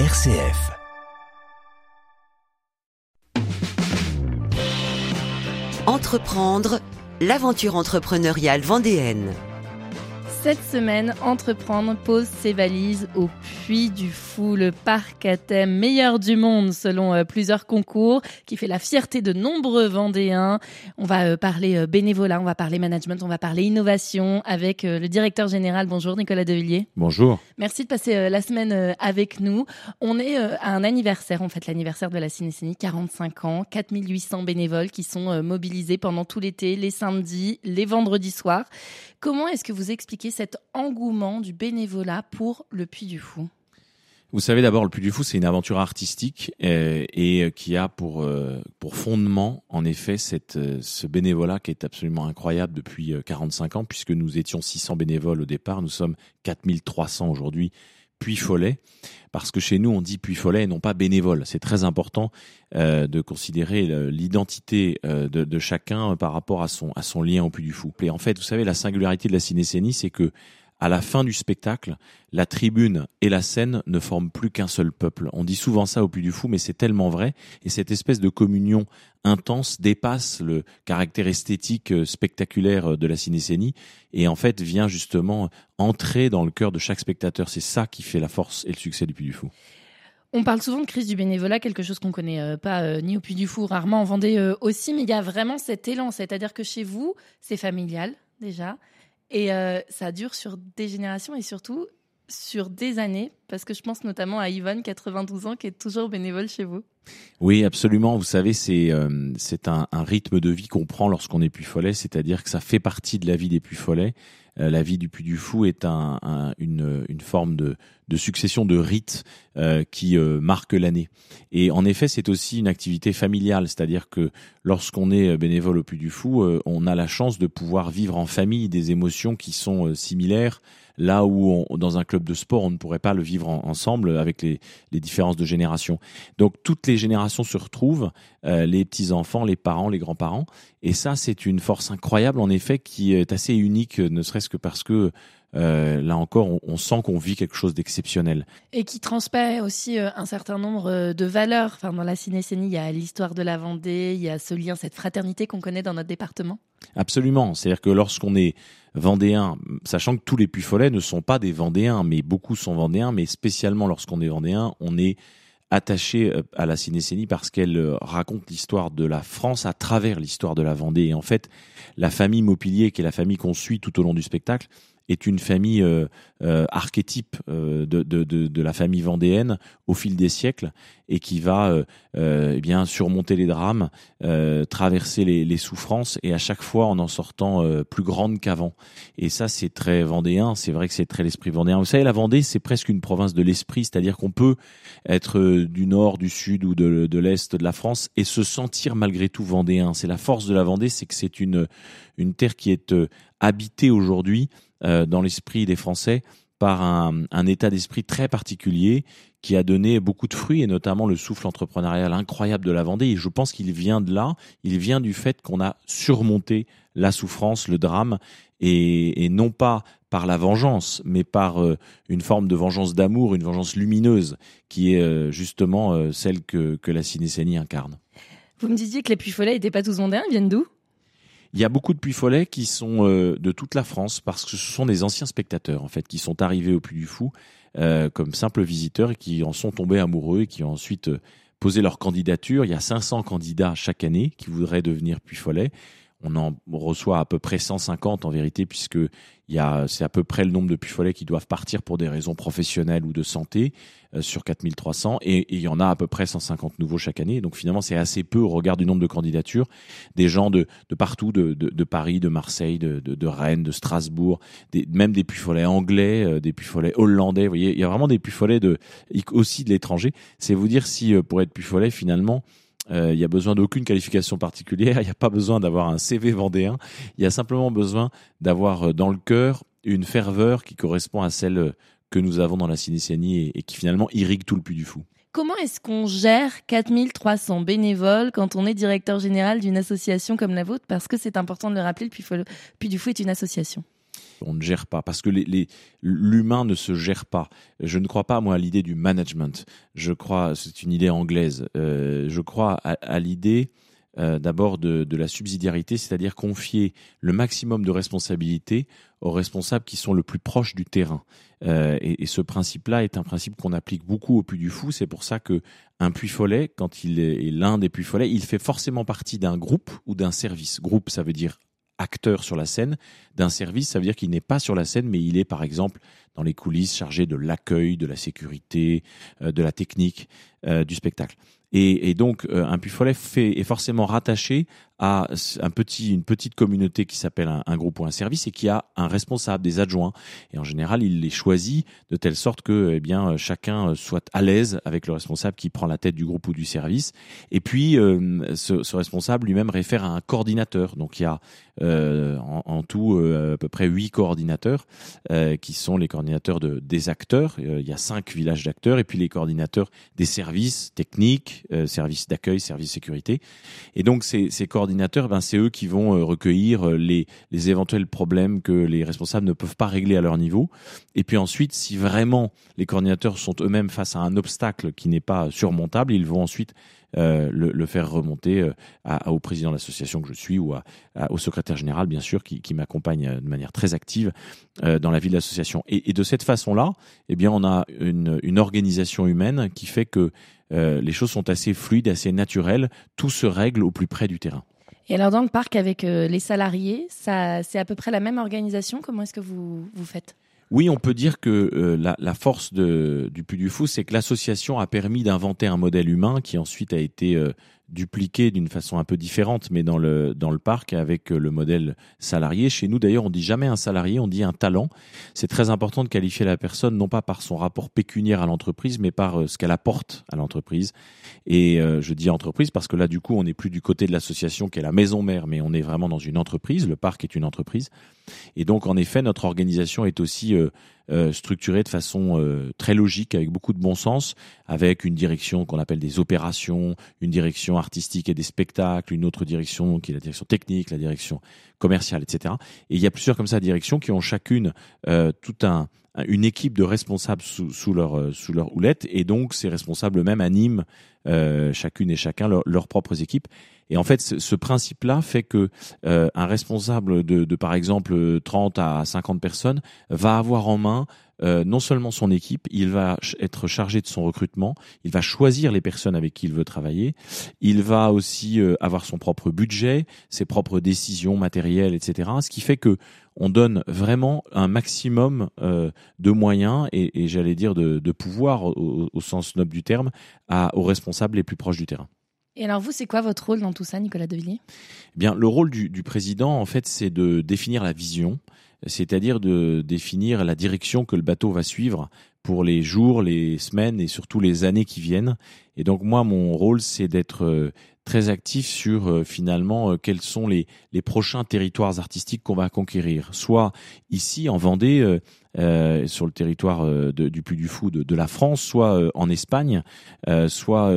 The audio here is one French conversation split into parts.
RCF. Entreprendre, l'aventure entrepreneuriale vendéenne. Cette semaine, Entreprendre pose ses valises au Puy du Fou, le parc à thème meilleur du monde selon euh, plusieurs concours, qui fait la fierté de nombreux Vendéens. On va euh, parler euh, bénévolat, on va parler management, on va parler innovation avec le directeur général. Bonjour Nicolas Devilliers. Bonjour. Merci de passer la semaine avec nous. On est à un anniversaire, en fait, l'anniversaire de la Cinécénie, 45 ans, 4800 bénévoles qui sont mobilisés pendant tout l'été, les samedis, les vendredis soirs. Comment est-ce que vous expliquez cet engouement du bénévolat pour le Puy du Fou vous savez d'abord, le Puy du Fou, c'est une aventure artistique euh, et, qui a pour euh, pour fondement, en effet, euh, ce bénévolat qui est absolument incroyable depuis 45 ans, puisque nous étions 600 bénévoles au départ, nous sommes 4300 aujourd'hui. Puy Follet, parce que chez nous on dit Puy Follet et non pas bénévole. C'est très important de considérer l'identité de, de, chacun par rapport à son à son lien au Puy du Fou. Et en fait, vous savez, la singularité de la cinécénie, c'est que à la fin du spectacle, la tribune et la scène ne forment plus qu'un seul peuple. On dit souvent ça au Puy du Fou, mais c'est tellement vrai. Et cette espèce de communion intense dépasse le caractère esthétique euh, spectaculaire euh, de la cinécénie et en fait vient justement entrer dans le cœur de chaque spectateur. C'est ça qui fait la force et le succès du Puy du Fou. On parle souvent de crise du bénévolat, quelque chose qu'on connaît euh, pas ni au Puy du Fou, rarement en Vendée aussi, mais il y a vraiment cet élan, c'est-à-dire que chez vous, c'est familial déjà, et euh, ça dure sur des générations et surtout sur des années, parce que je pense notamment à Yvonne, 92 ans, qui est toujours bénévole chez vous. Oui, absolument. Vous savez, c'est euh, un, rythme de vie qu'on prend lorsqu'on est Puy Follet, c'est-à-dire que ça fait partie de la vie des Puy Follets. Euh, la vie du Puy du Fou est un, un, une, une forme de, de succession de rites euh, qui euh, marque l'année. Et en effet, c'est aussi une activité familiale, c'est-à-dire que lorsqu'on est bénévole au Puy du Fou, on a la chance de pouvoir vivre en famille des émotions qui sont similaires là où dans un club de sport, on ne pourrait pas le vivre ensemble avec les, différences de génération. Donc toutes les générations se retrouvent, euh, les petits-enfants, les parents, les grands-parents, et ça c'est une force incroyable en effet qui est assez unique, ne serait-ce parce que euh, là encore, on, sent qu'on vit quelque chose d'exceptionnel? Et qui transmet aussi euh, un certain nombre de valeurs. Enfin, dans la cinécénie, il y a l'histoire de la Vendée, il y a ce lien, cette fraternité qu'on connaît dans notre département. Absolument. C'est-à-dire que lorsqu'on est vendéen, sachant que tous les Puy-Follets ne sont pas des vendéens, mais beaucoup sont vendéens, mais spécialement lorsqu'on est vendéen, on est attaché euh, à la cinécénie parce qu'elle euh, raconte l'histoire de la France à travers l'histoire de la Vendée. Et en fait, la famille Maupilier, qui est la famille qu'on suit tout au long du spectacle, est une famille euh, euh, archétype euh, de, de, de, de, la famille vendéenne au fil des siècles et qui va euh, euh, eh bien surmonter les drames, traverser les, les, souffrances et à chaque fois en en sortant plus grande qu'avant. Et ça, c'est très vendéen. C'est vrai que c'est très l'esprit vendéen. Vous savez, la Vendée, c'est presque une province de l'esprit, c'est-à-dire qu'on peut être du nord, du sud ou de, de l'est de la France et se sentir malgré tout vendéen. C'est la force de la Vendée, c'est que c'est une une terre qui est habitée aujourd'hui dans l'esprit des Français par un, état d'esprit très particulier qui a donné beaucoup de fruits et notamment le souffle entrepreneurial incroyable de la Vendée. Et je pense qu'il vient de là, il vient du fait qu'on a surmonté la souffrance, le drame, et, non pas par la vengeance, mais par euh, une forme de vengeance d'amour, une vengeance lumineuse, qui est euh, justement celle que, la cinécénie incarne. Vous me disiez que les Puy-Follets n'étaient pas tous vendéens, ils viennent d'où? Il y a beaucoup de puy follets qui sont euh, de toute la France parce que ce sont des anciens spectateurs en fait qui sont arrivés au Puy du Fou euh, comme simples visiteurs et qui en sont tombés amoureux et qui ont ensuite euh, posé leur candidature. Il y a 500 candidats chaque année qui voudraient devenir puy follets on en reçoit à peu près 150 en vérité, puisque il y a, c'est à peu près le nombre de puy qui doivent partir pour des raisons professionnelles ou de santé euh, sur 4300, et, et, il y en a à peu près 150 nouveaux chaque année. Donc finalement, c'est assez peu au regard du nombre de candidatures. Des gens de, de partout, de, de, de, Paris, de Marseille, de, Rennes, de Strasbourg, des, même des puy anglais, euh, des puy hollandais. Vous voyez, il y a vraiment des puy de, aussi de l'étranger. C'est vous dire si euh, pour être puy finalement euh, il y a besoin d'aucune qualification particulière, il n'y a pas besoin d'avoir un CV vendéen, il y a simplement besoin d'avoir euh, dans le cœur une ferveur qui correspond à celle euh, que nous avons dans la Cinécianie et, qui finalement irrigue tout le Puy du Fou. Comment est-ce qu'on gère 4300 bénévoles quand on est directeur général d'une association comme la vôtre? Parce que c'est important de le rappeler, le Puy du Fou est une association. Qu'on ne gère pas, parce que l'humain ne se gère pas. Je ne crois pas moi à l'idée du management. Je crois, c'est une idée anglaise. Euh, je crois à, l'idée euh, d'abord de, la subsidiarité, c'est-à-dire confier le maximum de responsabilités aux responsables qui sont le plus proches du terrain. Euh, et, ce principe-là est un principe qu'on applique beaucoup au Puy du Fou. C'est pour ça que un Puy Follet, quand il est l'un des Puy Follets, il fait forcément partie d'un groupe ou d'un service. Groupe, ça veut dire acteur sur la scène. D'un service, ça veut dire qu'il n'est pas sur la scène, mais il est par exemple dans les coulisses chargé de l'accueil, de la sécurité, euh, de la technique euh, du spectacle. Et, donc, euh, un Puy Follet fait, est forcément rattaché à un petit, une petite communauté qui s'appelle un, groupe ou un service et qui a un responsable, des adjoints. Et en général, il les choisit de telle sorte que, eh bien, chacun soit à l'aise avec le responsable qui prend la tête du groupe ou du service. Et puis, ce, ce, responsable lui-même réfère à un coordinateur. Donc, il y a euh, en, tout à peu près huit coordinateurs qui sont les coordinateurs de, des acteurs. il y a cinq villages d'acteurs et puis les coordinateurs des services techniques, euh, services d'accueil, services sécurité. Et donc ces, ces coordinateurs, ben, c'est eux qui vont euh, recueillir euh, les, éventuels problèmes que les responsables ne peuvent pas régler à leur niveau. Et puis ensuite, si vraiment les coordinateurs sont eux-mêmes face à un obstacle qui n'est pas surmontable, ils vont ensuite euh, le, faire remonter au président de l'association que je suis ou au secrétaire général, bien sûr, qui, m'accompagne de manière très active dans la vie de l'association. Et, de cette façon-là, eh bien, on a une, organisation humaine qui fait que les choses sont assez fluides, assez naturelles. Tout se règle au plus près du terrain. Et alors dans le parc avec les salariés, ça c'est à peu près la même organisation? Comment est-ce que vous vous faites? Oui, on peut dire que euh, la, force du Puy du Fou, c'est que l'association a permis d'inventer un modèle humain qui ensuite a été euh, dupliqué d'une façon un peu différente, mais dans le dans le parc avec euh, le modèle salarié. Chez nous, d'ailleurs, on dit jamais un salarié, on dit un talent. C'est très important de qualifier la personne non pas par son rapport pécuniaire à l'entreprise, mais par euh, ce qu'elle apporte à l'entreprise. Et euh, je dis entreprise parce que là, du coup, on n'est plus du côté de l'association qui est la maison mère, mais on est vraiment dans une entreprise. Le parc est une entreprise. Et donc, en effet, notre organisation est aussi euh, structuré de façon euh, très logique, avec beaucoup de bon sens, avec une direction qu'on appelle des opérations, une direction artistique et des spectacles, une autre direction qui est la direction technique, la direction commerciale, etc. Et il y a plusieurs comme ça directions qui ont chacune euh, tout un une équipe de responsables sous, sous leur sous leur houlette et donc ces responsables eux-mêmes animent euh, chacune et chacun leurs propres équipes et en fait, ce, principe-là fait que euh, un responsable de, de, par exemple 30 à 50 personnes va avoir en main euh, non seulement son équipe, il va être chargé de son recrutement, il va choisir les personnes avec qui il veut travailler, il va aussi euh, avoir son propre budget, ses propres décisions matérielles, etc. Ce qui fait que on donne vraiment un maximum euh, de moyens et, et j'allais dire de, de pouvoir au, au, sens noble du terme à, aux responsables les plus proches du terrain. Et alors vous, c'est quoi votre rôle dans tout ça, Nicolas Devilliers eh Bien, le rôle du, du président, en fait, c'est de définir la vision, c'est-à-dire de définir la direction que le bateau va suivre pour les jours, les semaines et surtout les années qui viennent. Et donc moi, mon rôle, c'est d'être euh, très actif sur euh, finalement euh, quels sont les, prochains territoires artistiques qu'on va conquérir. Soit ici en Vendée, sur le territoire du Puy du Fou de, la France, soit en Espagne, soit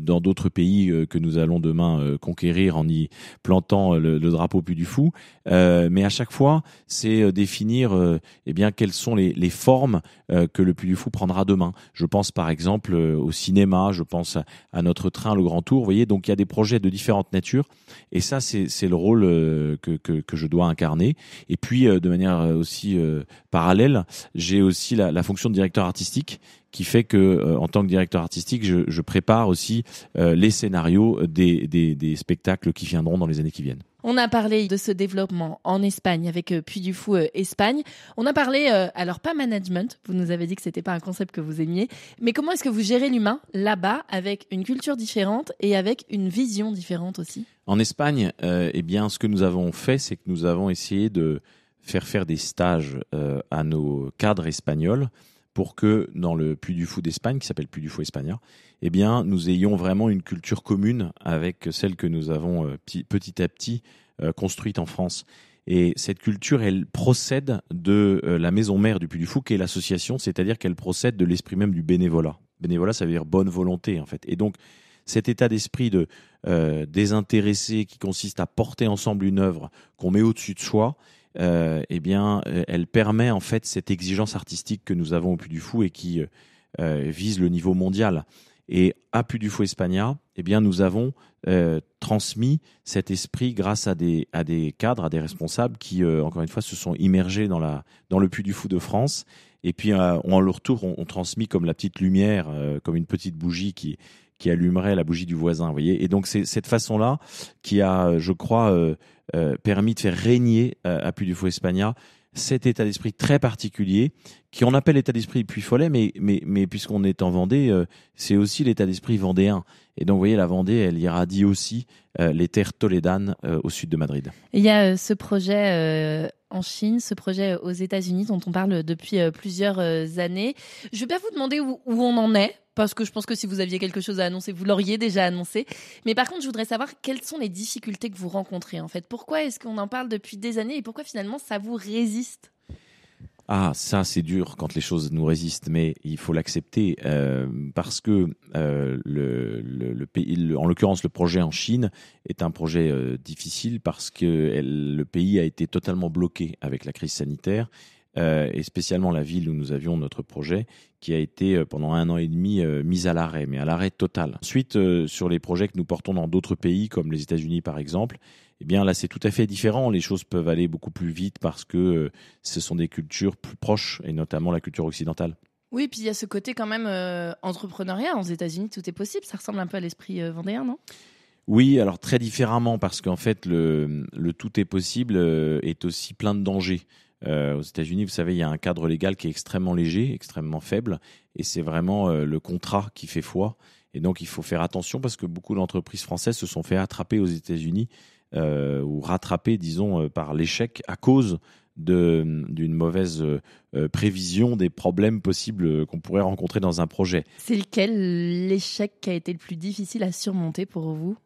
dans d'autres pays que nous allons demain conquérir en y plantant le, le drapeau Puy du Fou. mais à chaque fois, c'est définir eh bien quelles sont les, les formes que le Puy du Fou prendra demain. Je pense par exemple au cinéma, je pense à, notre train le Grand Tour. Vous voyez, donc il y a des projets de différentes natures, et ça c'est le rôle que, que, je dois incarner. Et puis de manière aussi parallèle j'ai aussi la, fonction de directeur artistique qui fait que, euh, en tant que directeur artistique, je, prépare aussi euh, les scénarios des, des, des, spectacles qui viendront dans les années qui viennent. On a parlé de ce développement en Espagne avec euh, Puy du Fou Espagne. On a parlé, alors pas management, vous nous avez dit que c'était pas un concept que vous aimiez, mais comment est-ce que vous gérez l'humain là-bas avec une culture différente et avec une vision différente aussi? En Espagne, eh bien, ce que nous avons fait, c'est que nous avons essayé de faire faire des stages euh, à nos cadres espagnols pour que dans le Puy du Fou d'Espagne, qui s'appelle Puy du Fou Espagnol, eh bien, nous ayons vraiment une culture commune avec celle que nous avons euh, petit à petit euh, construite en France. Et cette culture, elle procède de la maison mère du Puy du Fou, qui est l'association, c'est-à-dire qu'elle procède de l'esprit même du bénévolat. Bénévolat, ça veut dire bonne volonté, en fait. Et donc, cet état d'esprit de désintéressé qui consiste à porter ensemble une œuvre qu'on met au-dessus de soi, eh bien, elle permet en fait cette exigence artistique que nous avons au Puy du Fou et qui vise le niveau mondial. Et à Puy du Fou Espagna, eh bien, nous avons transmis cet esprit grâce à des, à des cadres, à des responsables qui, encore une fois, se sont immergés dans, la, dans le Puy du Fou de France et puis, euh, en leur tour, on, on, transmis comme la petite lumière, euh, comme une petite bougie qui, qui allumerait la bougie du voisin. Vous voyez et donc, c'est cette façon-là qui a, je crois, euh, permis de faire régner à Puy du Fou Espagna cet état d'esprit très particulier, qui on appelle l'état d'esprit Puy Follet, mais, mais, puisqu'on est en Vendée, c'est aussi l'état d'esprit vendéen. Et donc, vous voyez, la Vendée, elle irradie aussi les terres tolédanes au sud de Madrid. Il y a ce projet en Chine, ce projet aux États-Unis dont on parle depuis euh, plusieurs euh, années. Je vais pas vous demander où, on en est, parce que je pense que si vous aviez quelque chose à annoncer, vous l'auriez déjà annoncé. Mais par contre, je voudrais savoir quelles sont les difficultés que vous rencontrez en fait. Pourquoi est-ce qu'on en parle depuis des années et pourquoi finalement ça vous résiste? Ah, ça c'est dur quand les choses nous résistent, mais il faut l'accepter euh, parce que euh, le, pays, en l'occurrence le projet en Chine, est un projet euh, difficile parce que le pays a été totalement bloqué avec la crise sanitaire euh, et spécialement la ville où nous avions notre projet, qui a été euh, pendant un an et demi euh, mise à l'arrêt, mais à l'arrêt total. Ensuite, sur les projets que nous portons dans d'autres pays, comme les États-Unis par exemple, eh bien là c'est tout à fait différent. Les choses peuvent aller beaucoup plus vite parce que ce sont des cultures plus proches, et notamment la culture occidentale. Oui, puis il y a ce côté quand même entrepreneuriat. Aux États-Unis, tout est possible. Ça ressemble un peu à l'esprit vendéen, non? Oui, alors très différemment parce qu'en fait le, le, tout est possible est aussi plein de dangers. Euh, aux États-Unis, vous savez, il y a un cadre légal qui est extrêmement léger, extrêmement faible, et c'est vraiment euh, le contrat qui fait foi. Et donc, il faut faire attention parce que beaucoup d'entreprises françaises se sont fait attraper aux États-Unis euh, ou rattraper, disons, par l'échec à cause d'une mauvaise prévision des problèmes possibles qu'on pourrait rencontrer dans un projet. C'est lequel l'échec qui a été le plus difficile à surmonter pour vous?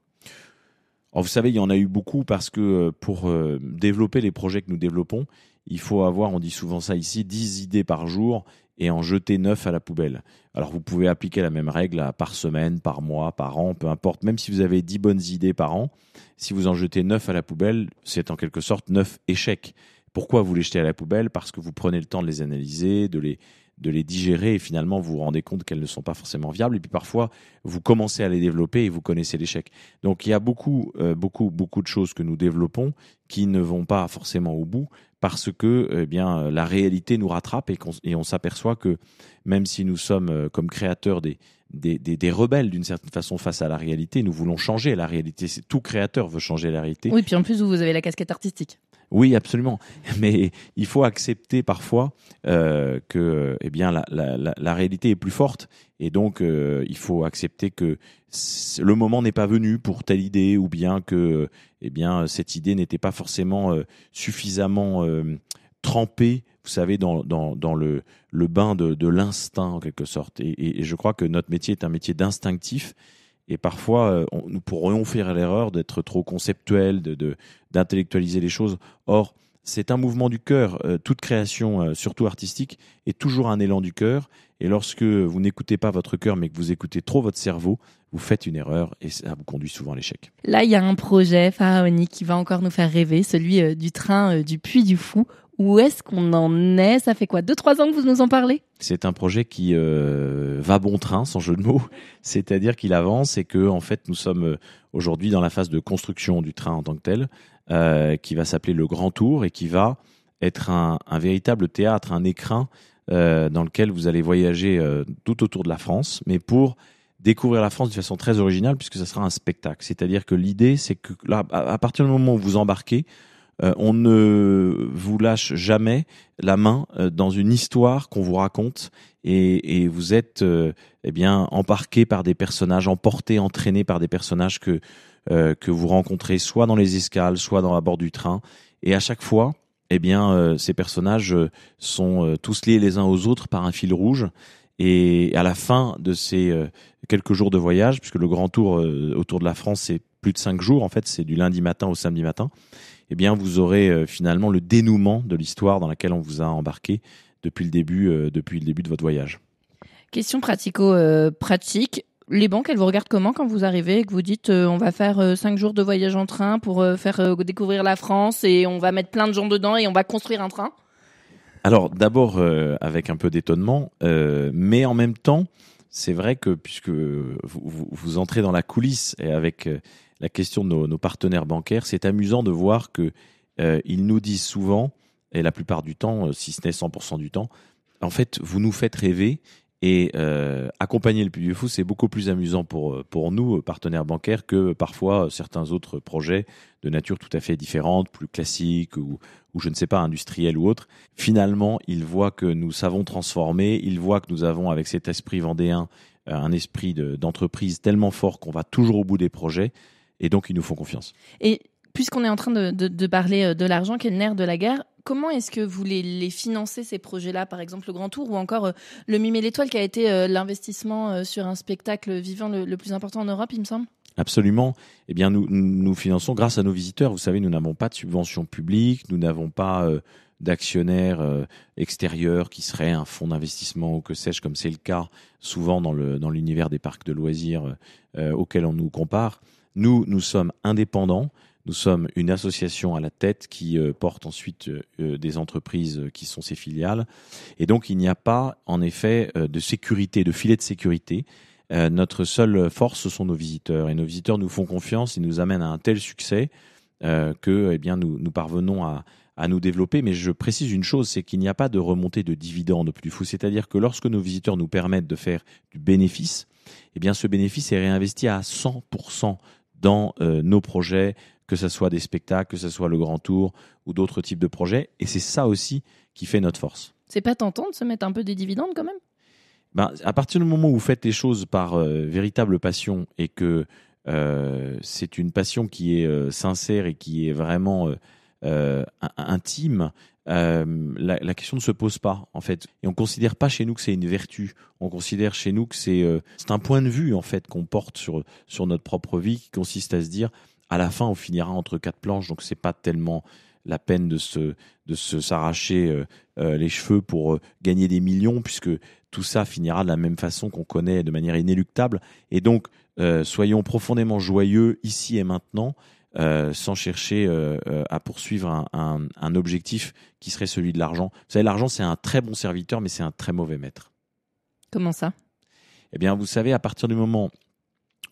Alors, Vous savez, il y en a eu beaucoup parce que pour développer les projets que nous développons, il faut avoir, on dit souvent ça ici, 10 idées par jour et en jeter 9 à la poubelle. Alors vous pouvez appliquer la même règle par semaine, par mois, par an, peu importe. Même si vous avez 10 bonnes idées par an, si vous en jetez 9 à la poubelle, c'est en quelque sorte 9 échecs. Pourquoi vous les jetez à la poubelle? Parce que vous prenez le temps de les analyser, de les, de les digérer et finalement vous vous rendez compte qu'elles ne sont pas forcément viables et puis parfois vous commencez à les développer et vous connaissez l'échec. Donc il y a beaucoup euh, beaucoup beaucoup de choses que nous développons qui ne vont pas forcément au bout parce que eh bien la réalité nous rattrape et, on s'aperçoit que même si nous sommes euh, comme créateurs des des, des, des, rebelles d'une certaine façon face à la réalité. Nous voulons changer la réalité. Tout créateur veut changer la réalité. Oui, puis en plus, vous avez la casquette artistique. Oui, absolument. Mais il faut accepter parfois euh, que, eh bien, la, la, la, réalité est plus forte, et donc euh, il faut accepter que le moment n'est pas venu pour telle idée, ou bien que, eh bien, cette idée n'était pas forcément euh, suffisamment euh, trempée, vous savez, dans, dans, dans le, le bain de, de l'instinct en quelque sorte. Et, et je crois que notre métier est un métier d'instinctif et parfois, euh, nous pourrions faire l'erreur d'être trop conceptuel, de, d'intellectualiser les choses. Or, c'est un mouvement du cœur. Euh, toute création, euh, surtout artistique, est toujours un élan du cœur. Et lorsque vous n'écoutez pas votre cœur, mais que vous écoutez trop votre cerveau, vous faites une erreur et ça vous conduit souvent à l'échec. Là, il y a un projet pharaonique qui va encore nous faire rêver, celui du train du Puy du Fou, où est-ce qu'on en est? Ça fait quoi? Deux, trois ans que vous nous en parlez? C'est un projet qui euh, va bon train, sans jeu de mots. C'est-à-dire qu'il avance et que, en fait, nous sommes euh, aujourd'hui dans la phase de construction du train en tant que tel, euh, qui va s'appeler le Grand Tour et qui va être un, véritable théâtre, un écrin euh, dans lequel vous allez voyager euh, tout autour de la France, mais pour découvrir la France de façon très originale, puisque ça sera un spectacle. C'est-à-dire que l'idée, c'est que là, à partir du moment où vous embarquez, euh, on ne vous lâche jamais la main euh, dans une histoire qu'on vous raconte et, vous êtes euh, eh bien embarqué par des personnages, emporté, entraîné par des personnages que que vous rencontrez soit dans les escales, soit dans la bord du train. Et à chaque fois, eh bien, ces personnages sont tous liés les uns aux autres par un fil rouge. Et à la fin de ces quelques jours de voyage, puisque le grand tour autour de la France, c'est plus de cinq jours, en fait, c'est du lundi matin au samedi matin, eh bien, vous aurez euh, finalement le dénouement de l'histoire dans laquelle on vous a embarqué depuis le début, euh, depuis le début de votre voyage. Question pratico-pratique. les banques, elles vous regardent comment quand vous arrivez et que vous dites on va faire cinq jours de voyage en train pour faire découvrir la France et on va mettre plein de gens dedans et on va construire un train? Alors d'abord avec un peu d'étonnement, mais en même temps, c'est vrai que puisque vous, entrez dans la coulisse et avec la question de nos, partenaires bancaires, c'est amusant de voir que ils nous disent souvent et la plupart du temps, si ce n'est 100% du temps, en fait, vous nous faites rêver et euh, accompagner le Puy du Fou, c'est beaucoup plus amusant pour, pour nous, partenaires bancaires, que parfois certains autres projets de nature tout à fait différente, plus classiques ou, ou je ne sais pas, industriels ou autres. Finalement, ils voient que nous savons transformer, ils voient que nous avons, avec cet esprit vendéen, euh, un esprit d'entreprise tellement fort qu'on va toujours au bout des projets, et donc ils nous font confiance. Et puisqu'on est en train de, de, de parler euh, de l'argent qui est le nerf de la guerre, Comment est-ce que vous les, les financez ces projets-là, par exemple le Grand Tour ou encore euh, le Mimé l'Étoile qui a été euh, l'investissement euh, sur un spectacle vivant le, plus important en Europe, il me semble? Absolument. Eh bien, nous, nous finançons grâce à nos visiteurs. Vous savez, nous n'avons pas de subvention publique, nous n'avons pas d'actionnaires extérieurs qui seraient un fonds d'investissement ou que sais-je, comme c'est le cas souvent dans l'univers des parcs de loisirs auxquels on nous compare. Nous, nous sommes indépendants. Nous sommes une association à la tête qui euh, porte ensuite euh, euh, des entreprises qui sont ses filiales. Et donc, il n'y a pas, en effet, de sécurité, de filet de sécurité. notre seule force, ce sont nos visiteurs. Et nos visiteurs nous font confiance, ils nous amènent à un tel succès que eh bien, nous, nous parvenons à, à nous développer. Mais je précise une chose, c'est qu'il n'y a pas de remontée de dividendes plus fou. C'est-à-dire que lorsque nos visiteurs nous permettent de faire du bénéfice, eh bien, ce bénéfice est réinvesti à 100% dans nos projets, que ce soit des spectacles, que ce soit le grand tour ou d'autres types de projets. Et c'est ça aussi qui fait notre force. C'est pas tentant de se mettre un peu des dividendes quand même? Ben, À partir du moment où vous faites les choses par euh, véritable passion et que euh, c'est une passion qui est euh, sincère et qui est vraiment intime, la, la, question ne se pose pas en fait. Et on considère pas chez nous que c'est une vertu. On considère chez nous que c'est c'est un point de vue en fait qu'on porte sur sur notre propre vie qui consiste à se dire à la fin, on finira entre quatre planches, donc c'est pas tellement la peine de se de se s'arracher euh, euh, les cheveux pour euh, gagner des millions, puisque tout ça finira de la même façon qu'on connaît de manière inéluctable. Et donc, soyons profondément joyeux ici et maintenant, sans chercher à poursuivre un, un, objectif qui serait celui de l'argent. Vous savez, l'argent, c'est un très bon serviteur, mais c'est un très mauvais maître. Comment ça? Eh bien, vous savez, à partir du moment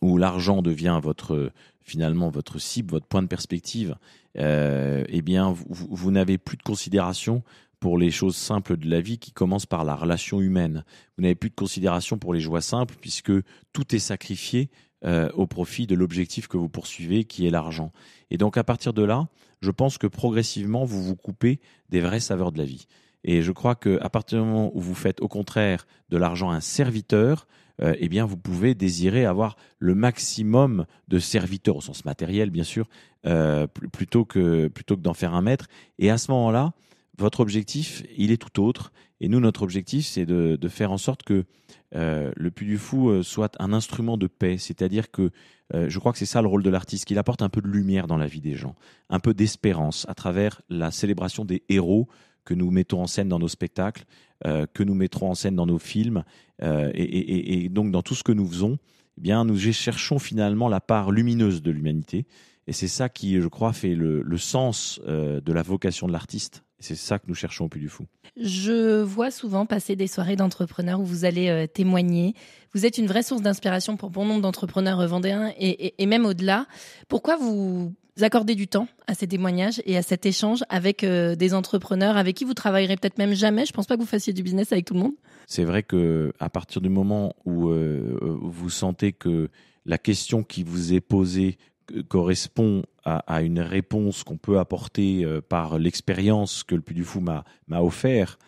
où l'argent devient votre finalement votre cible, votre point de perspective, euh, eh bien vous, n'avez plus de considération pour les choses simples de la vie qui commencent par la relation humaine. Vous n'avez plus de considération pour les joies simples puisque tout est sacrifié euh, au profit de l'objectif que vous poursuivez qui est l'argent. Et donc à partir de là, je pense que progressivement vous vous coupez des vraies saveurs de la vie. Et je crois que partir du moment où vous faites au contraire de l'argent un serviteur, euh, eh bien vous pouvez désirer avoir le maximum de serviteurs au sens matériel bien sûr, euh, plutôt que plutôt que d'en faire un maître. Et à ce moment-là, votre objectif, il est tout autre. Et nous, notre objectif, c'est de, de, faire en sorte que euh, le Puy du Fou soit un instrument de paix. C'est-à-dire que je crois que c'est ça le rôle de l'artiste, qu'il apporte un peu de lumière dans la vie des gens, un peu d'espérance à travers la célébration des héros que nous mettons en scène dans nos spectacles, que nous mettrons en scène dans nos films, euh, et, donc dans tout ce que nous faisons, eh bien, nous cherchons finalement la part lumineuse de l'humanité. Et c'est ça qui, je crois, fait le, sens euh, de la vocation de l'artiste. C'est ça que nous cherchons au Puy du Fou. Je vois souvent passer des soirées d'entrepreneurs où vous allez témoigner. Vous êtes une vraie source d'inspiration pour bon nombre d'entrepreneurs vendéens et, et même au-delà. Pourquoi vous accorder du temps à ces témoignages et à cet échange avec euh, des entrepreneurs avec qui vous travaillerez peut-être même jamais? Je pense pas que vous fassiez du business avec tout le monde. C'est vrai que à partir du moment où euh, vous sentez que la question qui vous est posée correspond à, une réponse qu'on peut apporter euh, par l'expérience que le Puy du Fou m'a offert,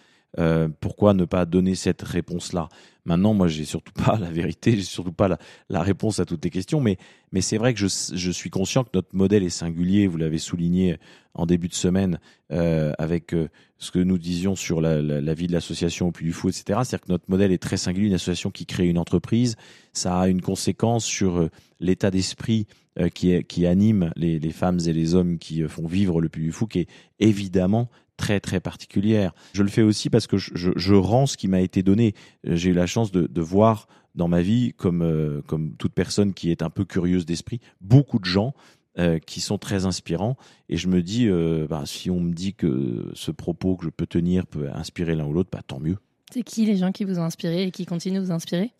pourquoi ne pas donner cette réponse-là? Maintenant, moi, j'ai surtout pas la vérité, j'ai surtout pas la, réponse à toutes tes questions, mais, c'est vrai que je, suis conscient que notre modèle est singulier. Vous l'avez souligné en début de semaine euh, avec euh, ce que nous disions sur la, vie de l'association au Puy du Fou, etc. C'est-à-dire que notre modèle est très singulier, une association qui crée une entreprise. Ça a une conséquence sur euh, l'état d'esprit qui anime les, les femmes et les hommes qui font vivre le Puy du Fou, qui est évidemment très très particulière. Je le fais aussi parce que je, je, rends ce qui m'a été donné. J'ai eu la chance de, de voir dans ma vie, comme, euh, comme toute personne qui est un peu curieuse d'esprit, beaucoup de gens euh, qui sont très inspirants. Et je me dis, euh, bah, si on me dit que ce propos que je peux tenir peut inspirer l'un ou l'autre, bah, tant mieux. C'est qui les gens qui vous ont inspiré et qui continuent de vous inspirer?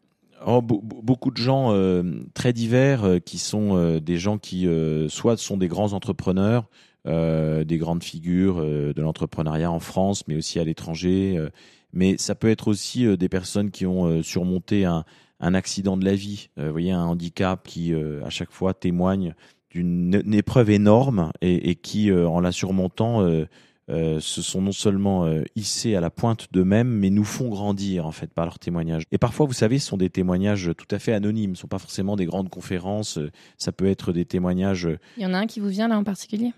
Oh, beaucoup de gens très divers qui sont des gens qui soit sont des grands entrepreneurs, des grandes figures de l'entrepreneuriat en France, mais aussi à l'étranger. mais ça peut être aussi des personnes qui ont surmonté un, accident de la vie, voyez, un handicap qui à chaque fois témoigne d'une épreuve énorme et, qui, euh, en la surmontant, euh, euh, se sont non seulement hissés à la pointe d'eux-mêmes, mais nous font grandir en fait par leurs témoignages. Et parfois, vous savez, ce sont des témoignages tout à fait anonymes, ce ne sont pas forcément des grandes conférences, ça peut être des témoignages. Il y en a un qui vous vient là en particulier?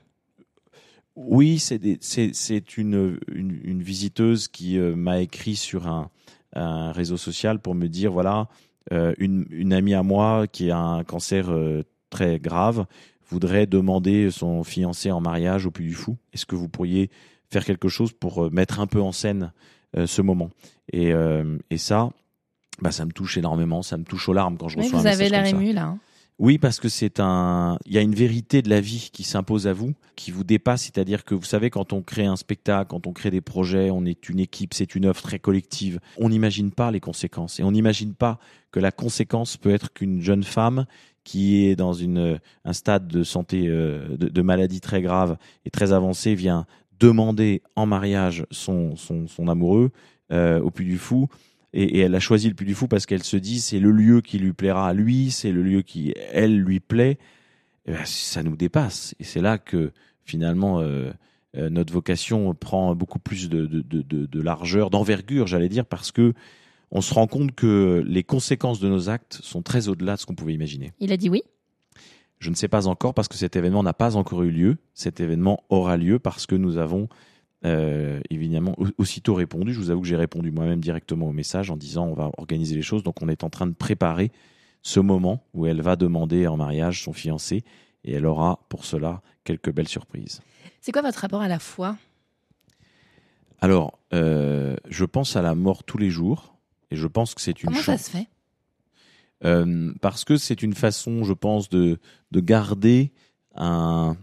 Oui, c'est une, une, une, visiteuse qui m'a écrit sur un, un, réseau social pour me dire voilà, une, une, amie à moi qui a un cancer très grave voudrait demander son fiancé en mariage au Puy du Fou. Est-ce que vous pourriez faire quelque chose pour euh, mettre un peu en scène euh, ce moment? Et, euh, et, ça, bah, ça me touche énormément, ça me touche aux larmes quand je reçois vous un avez l'air ému là. Hein. Oui, parce que c'est un, il y a une vérité de la vie qui s'impose à vous, qui vous dépasse. C'est-à-dire que vous savez, quand on crée un spectacle, quand on crée des projets, on est une équipe, c'est une œuvre très collective. On n'imagine pas les conséquences et on n'imagine pas que la conséquence peut être qu'une jeune femme qui est dans un stade de santé, euh, de, maladie très grave et très avancé, vient demander en mariage son, amoureux euh, au Puy du Fou. Et, elle a choisi le Puy du Fou parce qu'elle se dit c'est le lieu qui lui plaira à lui, c'est le lieu qui, elle, lui plaît. Ben, ça nous dépasse. Et c'est là que finalement euh, notre vocation prend beaucoup plus de, de, de, de largeur, d'envergure, j'allais dire, parce que on se rend compte que les conséquences de nos actes sont très au-delà de ce qu'on pouvait imaginer. Il a dit oui? Je ne sais pas encore parce que cet événement n'a pas encore eu lieu. Cet événement aura lieu parce que nous avons euh, évidemment aussitôt répondu. Je vous avoue que j'ai répondu moi-même directement au message en disant on va organiser les choses. Donc on est en train de préparer ce moment où elle va demander en mariage son fiancé et elle aura pour cela quelques belles surprises. C'est quoi votre rapport à la foi? Alors, euh, je pense à la mort tous les jours. Et je pense que c'est une Comment ça se fait? Euh, Parce que c'est une façon, je pense, de, de garder un,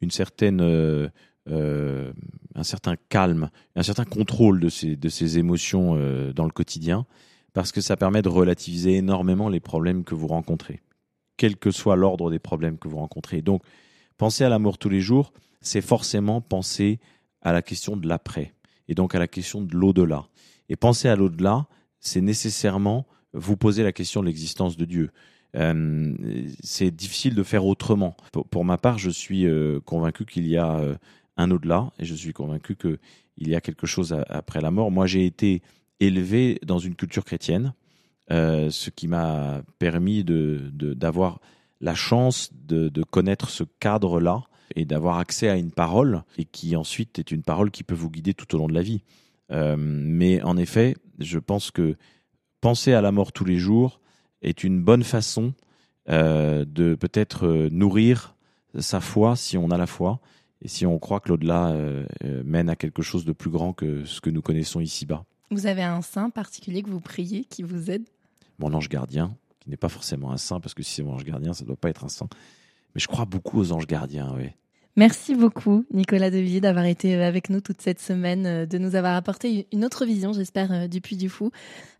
une certaine, euh, un certain calme, un certain contrôle de ces, de ces émotions dans le quotidien, parce que ça permet de relativiser énormément les problèmes que vous rencontrez, quel que soit l'ordre des problèmes que vous rencontrez. Donc, penser à la mort tous les jours, c'est forcément penser à la question de l'après, et donc à la question de l'au-delà. Et penser à l'au-delà, c'est nécessairement vous poser la question de l'existence de Dieu. Euh, c'est difficile de faire autrement. Pour, ma part, je suis euh, convaincu qu'il y a euh, un au-delà et je suis convaincu qu'il y a quelque chose après la mort. Moi, j'ai été élevé dans une culture chrétienne, ce qui m'a permis d'avoir de, la chance de, de connaître ce cadre-là et d'avoir accès à une parole et qui ensuite est une parole qui peut vous guider tout au long de la vie. Euh, mais en effet, je pense que penser à la mort tous les jours est une bonne façon euh, de peut-être euh, nourrir sa foi si on a la foi et si on croit que l'au-delà mène à quelque chose de plus grand que ce que nous connaissons ici-bas. Vous avez un saint particulier que vous priez qui vous aide? Mon ange gardien, qui n'est pas forcément un saint, parce que si c'est mon ange gardien, ça ne doit pas être un saint. Mais je crois beaucoup aux anges gardiens, oui. Merci beaucoup, Nicolas Devilliers, d'avoir été euh, avec nous toute cette semaine, euh, de nous avoir apporté une autre vision, j'espère, euh, du Puy du Fou.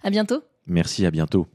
À bientôt. Merci, à bientôt.